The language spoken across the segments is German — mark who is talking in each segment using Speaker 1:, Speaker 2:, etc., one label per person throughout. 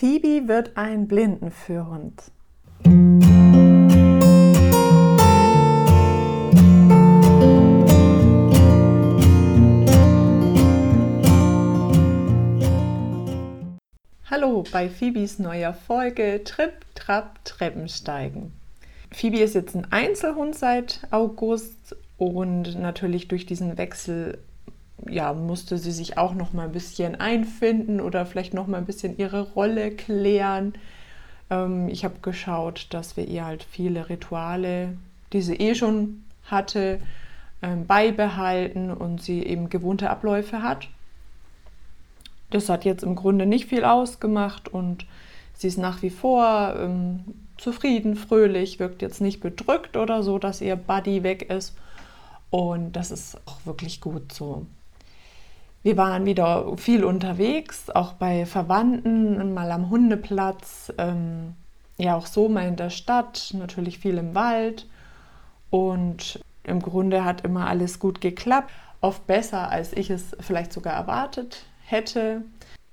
Speaker 1: Phoebe wird ein Blindenführhund. Hallo bei Phoebes neuer Folge Trip, Trap, Treppensteigen. Phoebe ist jetzt ein Einzelhund seit August und natürlich durch diesen Wechsel ja, musste sie sich auch noch mal ein bisschen einfinden oder vielleicht noch mal ein bisschen ihre Rolle klären. Ähm, ich habe geschaut, dass wir ihr halt viele Rituale, die sie eh schon hatte, ähm, beibehalten und sie eben gewohnte Abläufe hat. Das hat jetzt im Grunde nicht viel ausgemacht und sie ist nach wie vor ähm, zufrieden, fröhlich, wirkt jetzt nicht bedrückt oder so, dass ihr Buddy weg ist. Und das ist auch wirklich gut so. Wir waren wieder viel unterwegs, auch bei Verwandten, mal am Hundeplatz, ähm, ja auch so mal in der Stadt, natürlich viel im Wald. Und im Grunde hat immer alles gut geklappt, oft besser, als ich es vielleicht sogar erwartet hätte.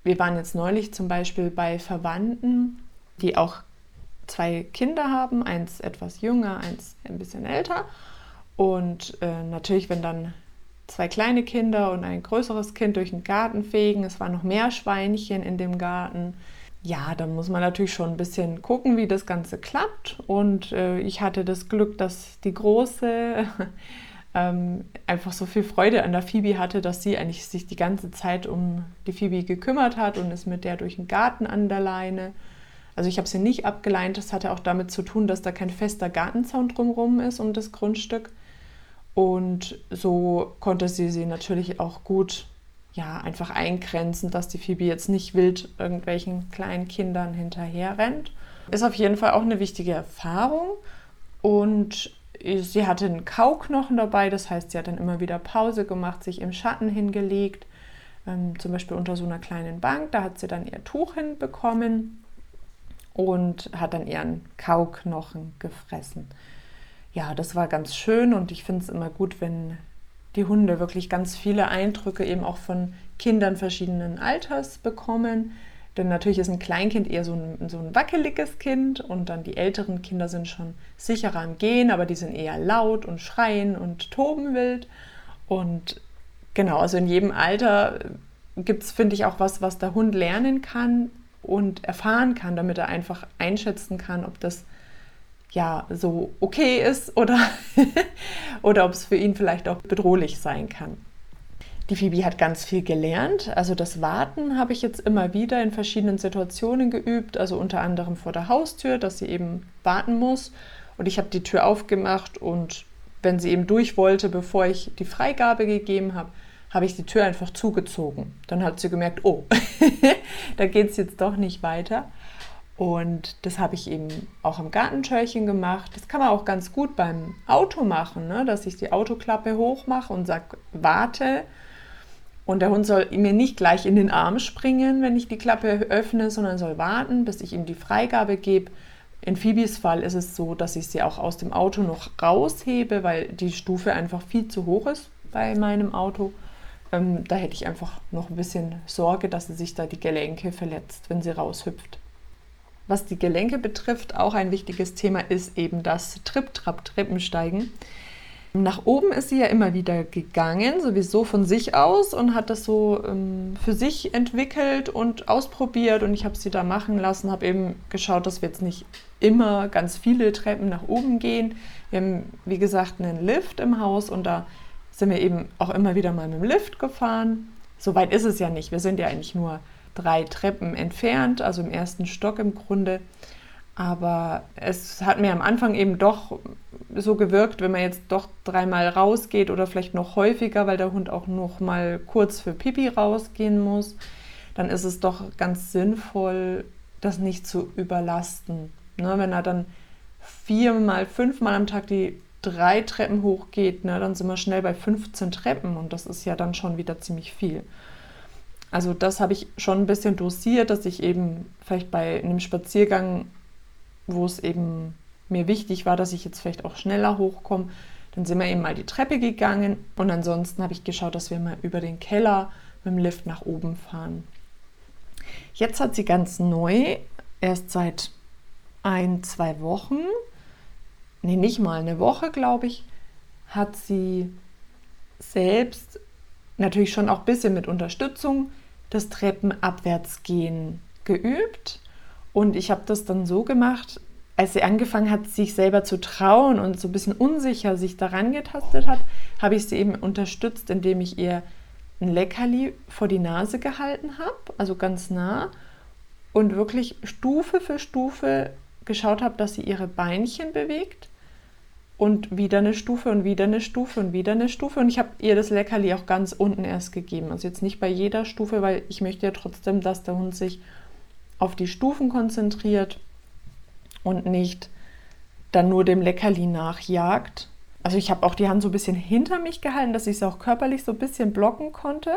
Speaker 1: Wir waren jetzt neulich zum Beispiel bei Verwandten, die auch zwei Kinder haben, eins etwas jünger, eins ein bisschen älter. Und äh, natürlich, wenn dann zwei kleine Kinder und ein größeres Kind durch den Garten fegen. Es waren noch mehr Schweinchen in dem Garten. Ja, da muss man natürlich schon ein bisschen gucken, wie das Ganze klappt. Und äh, ich hatte das Glück, dass die Große ähm, einfach so viel Freude an der Phoebe hatte, dass sie eigentlich sich die ganze Zeit um die Phoebe gekümmert hat und ist mit der durch den Garten an der Leine. Also ich habe sie nicht abgeleint. Das hatte auch damit zu tun, dass da kein fester Gartenzaun drumherum ist um das Grundstück. Und so konnte sie sie natürlich auch gut ja, einfach eingrenzen, dass die Phoebe jetzt nicht wild irgendwelchen kleinen Kindern hinterher rennt. Ist auf jeden Fall auch eine wichtige Erfahrung. Und sie hatte einen Kauknochen dabei, das heißt, sie hat dann immer wieder Pause gemacht, sich im Schatten hingelegt, ähm, zum Beispiel unter so einer kleinen Bank. Da hat sie dann ihr Tuch hinbekommen und hat dann ihren Kauknochen gefressen ja, das war ganz schön und ich finde es immer gut, wenn die Hunde wirklich ganz viele Eindrücke eben auch von Kindern verschiedenen Alters bekommen. Denn natürlich ist ein Kleinkind eher so ein, so ein wackeliges Kind und dann die älteren Kinder sind schon sicherer am Gehen, aber die sind eher laut und schreien und toben wild. Und genau, also in jedem Alter gibt es, finde ich, auch was, was der Hund lernen kann und erfahren kann, damit er einfach einschätzen kann, ob das ja so okay ist oder, oder ob es für ihn vielleicht auch bedrohlich sein kann. Die Phoebe hat ganz viel gelernt. Also das Warten habe ich jetzt immer wieder in verschiedenen Situationen geübt. Also unter anderem vor der Haustür, dass sie eben warten muss. Und ich habe die Tür aufgemacht und wenn sie eben durch wollte, bevor ich die Freigabe gegeben habe, habe ich die Tür einfach zugezogen. Dann hat sie gemerkt, oh, da geht es jetzt doch nicht weiter. Und das habe ich eben auch am Gartentürchen gemacht. Das kann man auch ganz gut beim Auto machen, ne? dass ich die Autoklappe hochmache und sage, warte. Und der Hund soll mir nicht gleich in den Arm springen, wenn ich die Klappe öffne, sondern soll warten, bis ich ihm die Freigabe gebe. In Phoebes Fall ist es so, dass ich sie auch aus dem Auto noch raushebe, weil die Stufe einfach viel zu hoch ist bei meinem Auto. Ähm, da hätte ich einfach noch ein bisschen Sorge, dass sie sich da die Gelenke verletzt, wenn sie raushüpft. Was die Gelenke betrifft, auch ein wichtiges Thema ist eben das Trip-Trap-Treppensteigen. Nach oben ist sie ja immer wieder gegangen, sowieso von sich aus und hat das so ähm, für sich entwickelt und ausprobiert und ich habe sie da machen lassen, habe eben geschaut, dass wir jetzt nicht immer ganz viele Treppen nach oben gehen. Wir haben, wie gesagt, einen Lift im Haus und da sind wir eben auch immer wieder mal mit dem Lift gefahren. So weit ist es ja nicht. Wir sind ja eigentlich nur drei Treppen entfernt, also im ersten Stock im Grunde. Aber es hat mir am Anfang eben doch so gewirkt, wenn man jetzt doch dreimal rausgeht oder vielleicht noch häufiger, weil der Hund auch noch mal kurz für Pipi rausgehen muss, dann ist es doch ganz sinnvoll, das nicht zu überlasten. Ne, wenn er dann viermal, fünfmal am Tag die drei Treppen hochgeht, ne, dann sind wir schnell bei 15 Treppen und das ist ja dann schon wieder ziemlich viel. Also das habe ich schon ein bisschen dosiert, dass ich eben vielleicht bei einem Spaziergang, wo es eben mir wichtig war, dass ich jetzt vielleicht auch schneller hochkomme, dann sind wir eben mal die Treppe gegangen und ansonsten habe ich geschaut, dass wir mal über den Keller mit dem Lift nach oben fahren. Jetzt hat sie ganz neu, erst seit ein, zwei Wochen, nee, nicht mal eine Woche, glaube ich, hat sie selbst natürlich schon auch ein bisschen mit Unterstützung das Treppenabwärtsgehen geübt. Und ich habe das dann so gemacht, als sie angefangen hat, sich selber zu trauen und so ein bisschen unsicher sich daran getastet hat, habe ich sie eben unterstützt, indem ich ihr ein Leckerli vor die Nase gehalten habe, also ganz nah, und wirklich Stufe für Stufe geschaut habe, dass sie ihre Beinchen bewegt und wieder eine Stufe und wieder eine Stufe und wieder eine Stufe. Und ich habe ihr das Leckerli auch ganz unten erst gegeben. Also jetzt nicht bei jeder Stufe, weil ich möchte ja trotzdem, dass der Hund sich auf die Stufen konzentriert und nicht dann nur dem Leckerli nachjagt. Also ich habe auch die Hand so ein bisschen hinter mich gehalten, dass ich es auch körperlich so ein bisschen blocken konnte.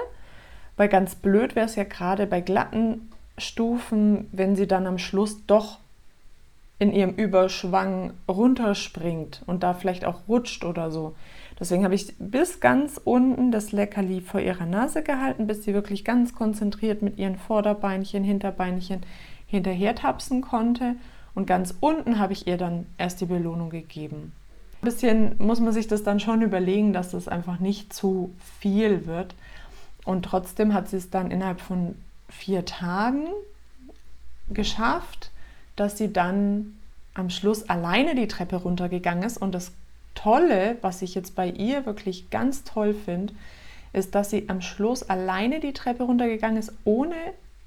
Speaker 1: Weil ganz blöd wäre es ja gerade bei glatten Stufen, wenn sie dann am Schluss doch in ihrem Überschwang runterspringt und da vielleicht auch rutscht oder so. Deswegen habe ich bis ganz unten das Leckerli vor ihrer Nase gehalten, bis sie wirklich ganz konzentriert mit ihren Vorderbeinchen, Hinterbeinchen hinterher tapsen konnte. Und ganz unten habe ich ihr dann erst die Belohnung gegeben. Ein bisschen muss man sich das dann schon überlegen, dass das einfach nicht zu viel wird. Und trotzdem hat sie es dann innerhalb von vier Tagen geschafft, dass sie dann am Schluss alleine die Treppe runtergegangen ist. Und das Tolle, was ich jetzt bei ihr wirklich ganz toll finde, ist, dass sie am Schluss alleine die Treppe runtergegangen ist, ohne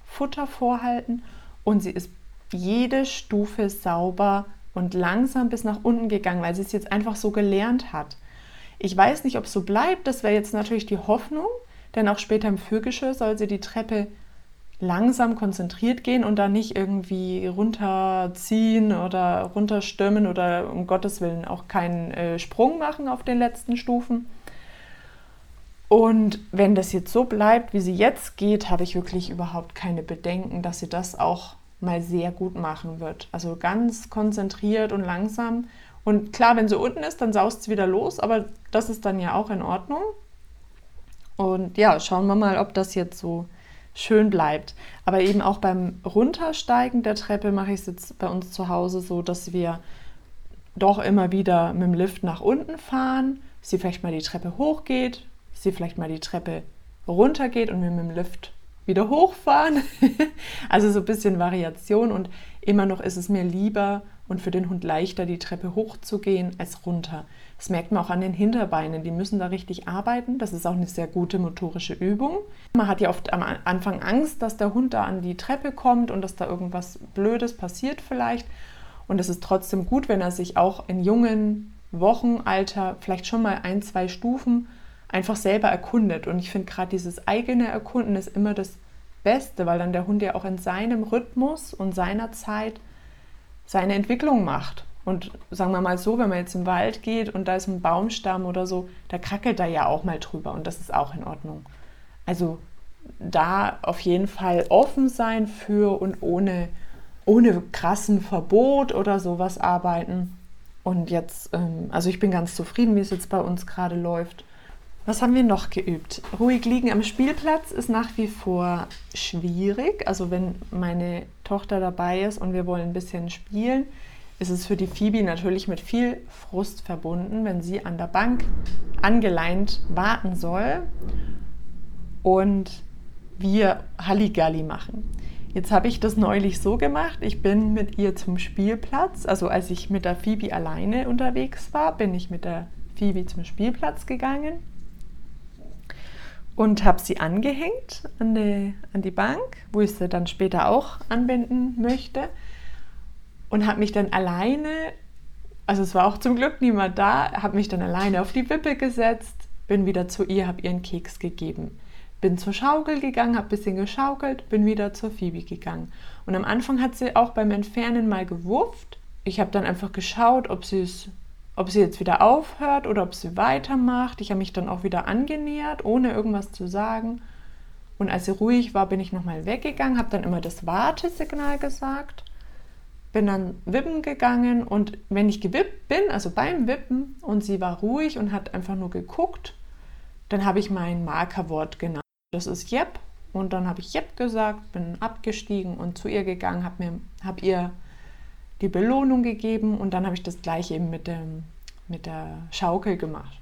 Speaker 1: Futter vorhalten. Und sie ist jede Stufe sauber und langsam bis nach unten gegangen, weil sie es jetzt einfach so gelernt hat. Ich weiß nicht, ob es so bleibt. Das wäre jetzt natürlich die Hoffnung, denn auch später im Führgeschirr soll sie die Treppe langsam konzentriert gehen und da nicht irgendwie runterziehen oder runterstürmen oder um Gottes Willen auch keinen äh, Sprung machen auf den letzten Stufen. Und wenn das jetzt so bleibt, wie sie jetzt geht, habe ich wirklich überhaupt keine Bedenken, dass sie das auch mal sehr gut machen wird. Also ganz konzentriert und langsam. Und klar, wenn sie unten ist, dann saust sie wieder los, aber das ist dann ja auch in Ordnung. Und ja, schauen wir mal, ob das jetzt so schön bleibt. Aber eben auch beim Runtersteigen der Treppe mache ich es jetzt bei uns zu Hause so, dass wir doch immer wieder mit dem Lift nach unten fahren, sie vielleicht mal die Treppe hochgeht, sie vielleicht mal die Treppe runtergeht und wir mit dem Lift wieder hochfahren. also so ein bisschen Variation und immer noch ist es mir lieber und für den Hund leichter, die Treppe hochzugehen als runter. Das merkt man auch an den Hinterbeinen, die müssen da richtig arbeiten. Das ist auch eine sehr gute motorische Übung. Man hat ja oft am Anfang Angst, dass der Hund da an die Treppe kommt und dass da irgendwas Blödes passiert vielleicht. Und es ist trotzdem gut, wenn er sich auch in jungen Wochenalter vielleicht schon mal ein, zwei Stufen einfach selber erkundet. Und ich finde gerade dieses eigene Erkunden ist immer das Beste, weil dann der Hund ja auch in seinem Rhythmus und seiner Zeit seine Entwicklung macht. Und sagen wir mal so, wenn man jetzt im Wald geht und da ist ein Baumstamm oder so, da krackelt er ja auch mal drüber und das ist auch in Ordnung. Also da auf jeden Fall offen sein für und ohne, ohne krassen Verbot oder sowas arbeiten. Und jetzt, ähm, also ich bin ganz zufrieden, wie es jetzt bei uns gerade läuft. Was haben wir noch geübt? Ruhig liegen am Spielplatz ist nach wie vor schwierig. Also wenn meine Tochter dabei ist und wir wollen ein bisschen spielen, ist es für die Phoebe natürlich mit viel Frust verbunden, wenn sie an der Bank angeleint warten soll und wir Halligalli machen. Jetzt habe ich das neulich so gemacht, ich bin mit ihr zum Spielplatz, also als ich mit der Phoebe alleine unterwegs war, bin ich mit der Phoebe zum Spielplatz gegangen und habe sie angehängt an die, an die Bank, wo ich sie dann später auch anwenden möchte. Und habe mich dann alleine, also es war auch zum Glück niemand da, habe mich dann alleine auf die Wippe gesetzt, bin wieder zu ihr, habe ihr einen Keks gegeben. Bin zur Schaukel gegangen, habe ein bisschen geschaukelt, bin wieder zur Phoebe gegangen. Und am Anfang hat sie auch beim Entfernen mal gewurft. Ich habe dann einfach geschaut, ob ob sie jetzt wieder aufhört oder ob sie weitermacht. Ich habe mich dann auch wieder angenähert, ohne irgendwas zu sagen. Und als sie ruhig war, bin ich nochmal weggegangen, habe dann immer das Wartesignal gesagt, bin dann wippen gegangen und wenn ich gewippt bin, also beim Wippen und sie war ruhig und hat einfach nur geguckt, dann habe ich mein Markerwort genannt. Das ist Jep Und dann habe ich Jepp gesagt, bin abgestiegen und zu ihr gegangen, habe hab ihr die Belohnung gegeben und dann habe ich das gleiche eben mit, dem, mit der Schaukel gemacht.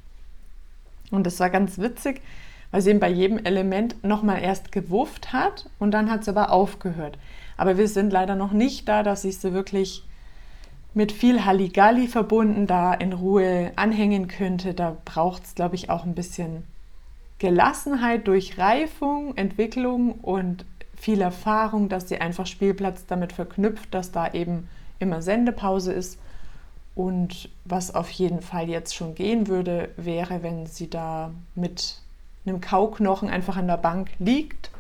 Speaker 1: Und das war ganz witzig, weil sie eben bei jedem Element nochmal erst gewufft hat und dann hat sie aber aufgehört. Aber wir sind leider noch nicht da, dass ich sie wirklich mit viel Halligalli verbunden da in Ruhe anhängen könnte. Da braucht es, glaube ich, auch ein bisschen Gelassenheit durch Reifung, Entwicklung und viel Erfahrung, dass sie einfach Spielplatz damit verknüpft, dass da eben immer Sendepause ist. Und was auf jeden Fall jetzt schon gehen würde, wäre, wenn sie da mit einem Kauknochen einfach an der Bank liegt,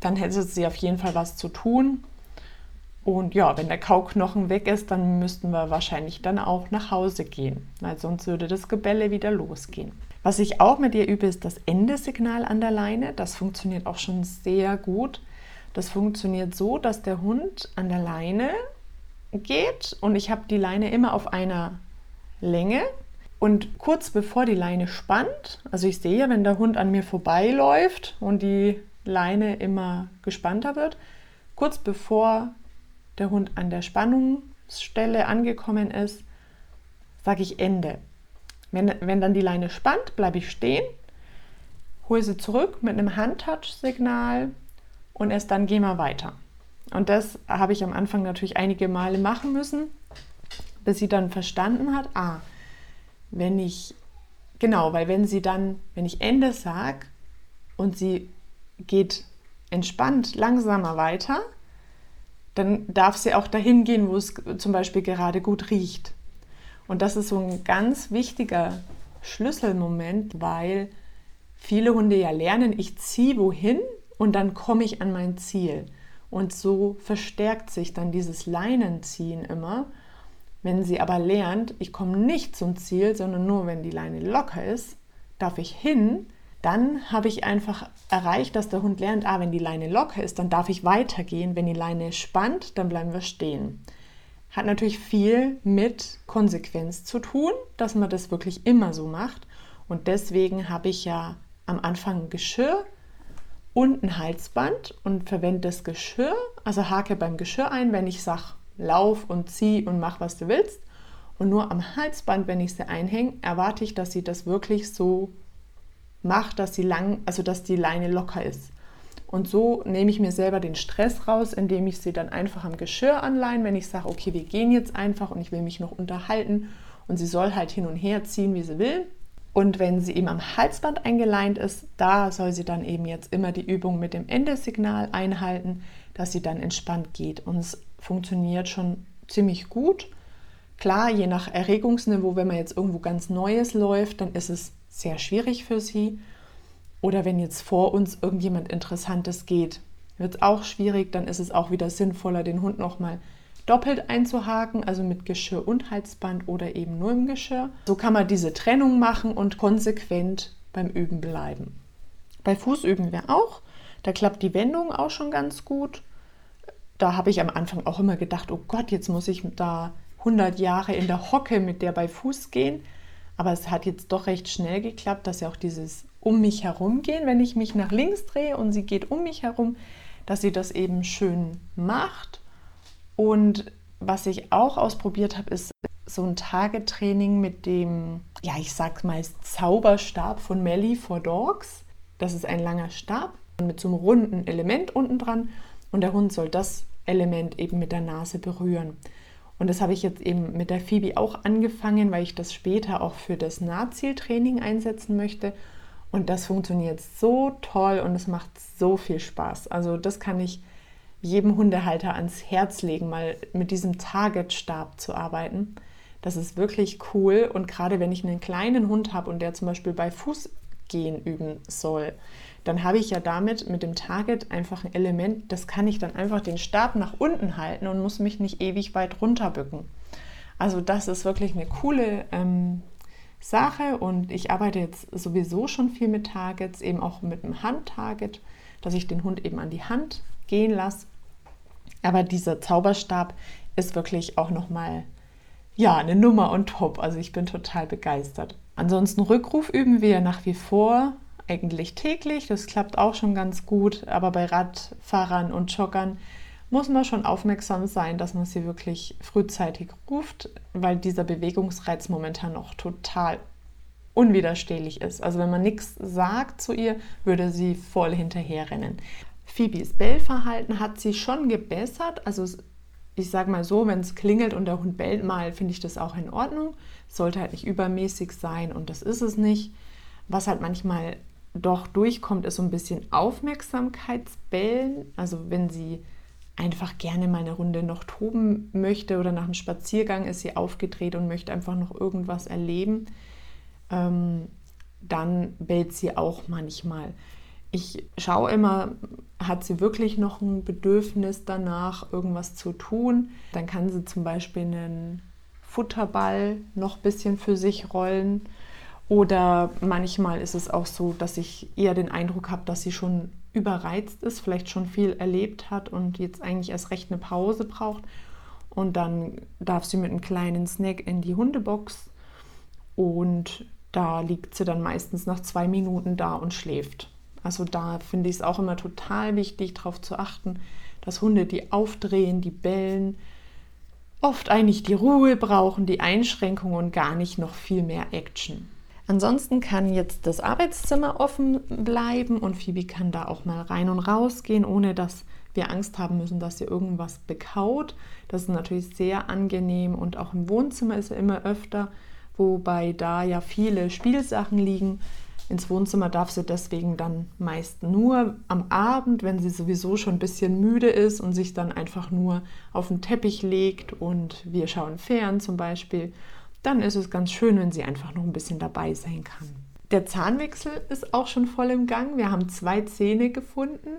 Speaker 1: dann hätte sie auf jeden Fall was zu tun. Und ja, wenn der Kauknochen weg ist, dann müssten wir wahrscheinlich dann auch nach Hause gehen, weil sonst würde das Gebälle wieder losgehen. Was ich auch mit ihr übe, ist das Endesignal an der Leine. Das funktioniert auch schon sehr gut. Das funktioniert so, dass der Hund an der Leine geht und ich habe die Leine immer auf einer Länge und kurz bevor die Leine spannt, also ich sehe, wenn der Hund an mir vorbeiläuft und die Leine immer gespannter wird, kurz bevor der Hund an der Spannungsstelle angekommen ist, sage ich Ende. Wenn, wenn dann die Leine spannt, bleibe ich stehen, hole sie zurück mit einem Handtouch-Signal und erst dann gehen wir weiter. Und das habe ich am Anfang natürlich einige Male machen müssen, bis sie dann verstanden hat, ah, wenn ich, genau, weil wenn sie dann, wenn ich Ende sage und sie geht entspannt langsamer weiter, dann darf sie auch dahin gehen, wo es zum Beispiel gerade gut riecht. Und das ist so ein ganz wichtiger Schlüsselmoment, weil viele Hunde ja lernen, ich ziehe wohin und dann komme ich an mein Ziel. Und so verstärkt sich dann dieses Leinenziehen immer. Wenn sie aber lernt, ich komme nicht zum Ziel, sondern nur wenn die Leine locker ist, darf ich hin, dann habe ich einfach erreicht, dass der Hund lernt, ah, wenn die Leine locker ist, dann darf ich weitergehen. Wenn die Leine spannt, dann bleiben wir stehen. Hat natürlich viel mit Konsequenz zu tun, dass man das wirklich immer so macht. Und deswegen habe ich ja am Anfang Geschirr und ein Halsband und verwende das Geschirr, also hake beim Geschirr ein, wenn ich sage, lauf und zieh und mach, was du willst. Und nur am Halsband, wenn ich sie einhänge, erwarte ich, dass sie das wirklich so macht, dass sie lang, also dass die Leine locker ist. Und so nehme ich mir selber den Stress raus, indem ich sie dann einfach am Geschirr anleihen, wenn ich sage, okay, wir gehen jetzt einfach und ich will mich noch unterhalten und sie soll halt hin und her ziehen, wie sie will. Und wenn sie eben am Halsband eingeleint ist, da soll sie dann eben jetzt immer die Übung mit dem Endesignal einhalten, dass sie dann entspannt geht. Und es funktioniert schon ziemlich gut. Klar, je nach Erregungsniveau, wenn man jetzt irgendwo ganz Neues läuft, dann ist es sehr schwierig für sie. Oder wenn jetzt vor uns irgendjemand Interessantes geht, wird es auch schwierig, dann ist es auch wieder sinnvoller, den Hund nochmal doppelt einzuhaken, also mit Geschirr und Halsband oder eben nur im Geschirr. So kann man diese Trennung machen und konsequent beim Üben bleiben. Bei Fuß üben wir auch. Da klappt die Wendung auch schon ganz gut. Da habe ich am Anfang auch immer gedacht, oh Gott, jetzt muss ich da 100 Jahre in der Hocke mit der bei Fuß gehen. Aber es hat jetzt doch recht schnell geklappt, dass ja auch dieses um mich herum gehen, wenn ich mich nach links drehe und sie geht um mich herum, dass sie das eben schön macht und was ich auch ausprobiert habe, ist so ein Tagetraining mit dem, ja, ich sag mal, Zauberstab von Melly for Dogs. Das ist ein langer Stab mit so einem runden Element unten dran und der Hund soll das Element eben mit der Nase berühren. Und das habe ich jetzt eben mit der Phoebe auch angefangen, weil ich das später auch für das Nahzieltraining einsetzen möchte. Und das funktioniert so toll und es macht so viel Spaß. Also das kann ich jedem Hundehalter ans Herz legen, mal mit diesem Target-Stab zu arbeiten. Das ist wirklich cool und gerade wenn ich einen kleinen Hund habe und der zum Beispiel bei Fußgehen üben soll, dann habe ich ja damit mit dem Target einfach ein Element, das kann ich dann einfach den Stab nach unten halten und muss mich nicht ewig weit runterbücken. Also das ist wirklich eine coole ähm, Sache und ich arbeite jetzt sowieso schon viel mit Targets, eben auch mit einem Handtarget, dass ich den Hund eben an die Hand gehen lasse. Aber dieser Zauberstab ist wirklich auch nochmal ja, eine Nummer und top. Also ich bin total begeistert. Ansonsten Rückruf üben wir nach wie vor eigentlich täglich, das klappt auch schon ganz gut, aber bei Radfahrern und Joggern muss man schon aufmerksam sein, dass man sie wirklich frühzeitig ruft, weil dieser Bewegungsreiz momentan noch total unwiderstehlich ist. Also wenn man nichts sagt zu ihr, würde sie voll hinterherrennen. Phoebes Bellverhalten hat sie schon gebessert. Also ich sage mal so, wenn es klingelt und der Hund bellt mal, finde ich das auch in Ordnung. Sollte halt nicht übermäßig sein und das ist es nicht. Was halt manchmal doch durchkommt, ist so ein bisschen Aufmerksamkeitsbellen. Also wenn sie einfach gerne mal eine Runde noch toben möchte oder nach dem Spaziergang ist sie aufgedreht und möchte einfach noch irgendwas erleben, ähm, dann bellt sie auch manchmal. Ich schaue immer, hat sie wirklich noch ein Bedürfnis danach, irgendwas zu tun. Dann kann sie zum Beispiel einen Futterball noch ein bisschen für sich rollen. Oder manchmal ist es auch so, dass ich eher den Eindruck habe, dass sie schon überreizt ist, vielleicht schon viel erlebt hat und jetzt eigentlich erst recht eine Pause braucht. Und dann darf sie mit einem kleinen Snack in die Hundebox und da liegt sie dann meistens nach zwei Minuten da und schläft. Also da finde ich es auch immer total wichtig, darauf zu achten, dass Hunde, die aufdrehen, die bellen, oft eigentlich die Ruhe brauchen, die Einschränkung und gar nicht noch viel mehr Action. Ansonsten kann jetzt das Arbeitszimmer offen bleiben und Phoebe kann da auch mal rein und raus gehen, ohne dass wir Angst haben müssen, dass sie irgendwas bekaut. Das ist natürlich sehr angenehm und auch im Wohnzimmer ist er immer öfter, wobei da ja viele Spielsachen liegen. Ins Wohnzimmer darf sie deswegen dann meist nur am Abend, wenn sie sowieso schon ein bisschen müde ist und sich dann einfach nur auf den Teppich legt und wir schauen fern zum Beispiel dann ist es ganz schön, wenn sie einfach noch ein bisschen dabei sein kann. Der Zahnwechsel ist auch schon voll im Gang. Wir haben zwei Zähne gefunden,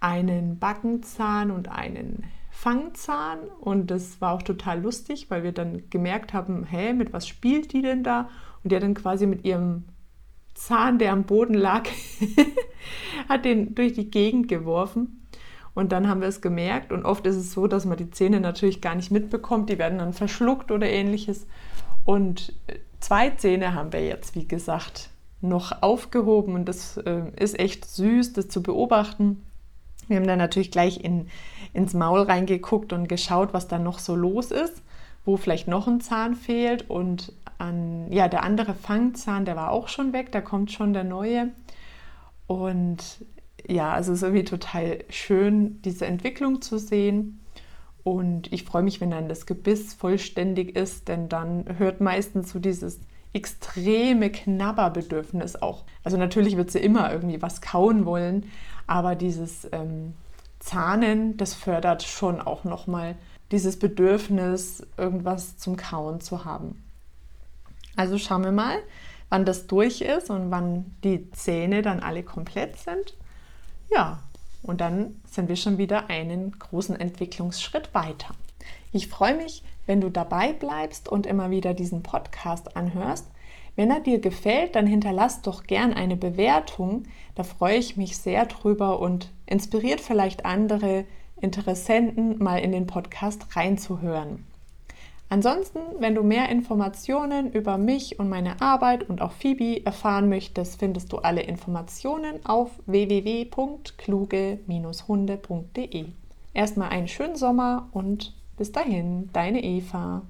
Speaker 1: einen Backenzahn und einen Fangzahn. Und das war auch total lustig, weil wir dann gemerkt haben, hä, mit was spielt die denn da? Und der dann quasi mit ihrem Zahn, der am Boden lag, hat den durch die Gegend geworfen. Und dann haben wir es gemerkt. Und oft ist es so, dass man die Zähne natürlich gar nicht mitbekommt. Die werden dann verschluckt oder ähnliches. Und zwei Zähne haben wir jetzt, wie gesagt, noch aufgehoben und das äh, ist echt süß, das zu beobachten. Wir haben dann natürlich gleich in, ins Maul reingeguckt und geschaut, was da noch so los ist, wo vielleicht noch ein Zahn fehlt. Und an, ja, der andere Fangzahn, der war auch schon weg, da kommt schon der neue. Und ja, also es ist irgendwie total schön, diese Entwicklung zu sehen. Und ich freue mich, wenn dann das Gebiss vollständig ist, denn dann hört meistens so dieses extreme Knabberbedürfnis auch. Also natürlich wird sie immer irgendwie was kauen wollen, aber dieses ähm, Zahnen, das fördert schon auch nochmal dieses Bedürfnis, irgendwas zum Kauen zu haben. Also schauen wir mal, wann das durch ist und wann die Zähne dann alle komplett sind. Ja, und dann sind wir schon wieder einen großen Entwicklungsschritt weiter. Ich freue mich, wenn du dabei bleibst und immer wieder diesen Podcast anhörst. Wenn er dir gefällt, dann hinterlass doch gern eine Bewertung. Da freue ich mich sehr drüber und inspiriert vielleicht andere Interessenten, mal in den Podcast reinzuhören. Ansonsten, wenn du mehr Informationen über mich und meine Arbeit und auch Phoebe erfahren möchtest, findest du alle Informationen auf www.kluge-hunde.de. Erstmal einen schönen Sommer und bis dahin, deine Eva.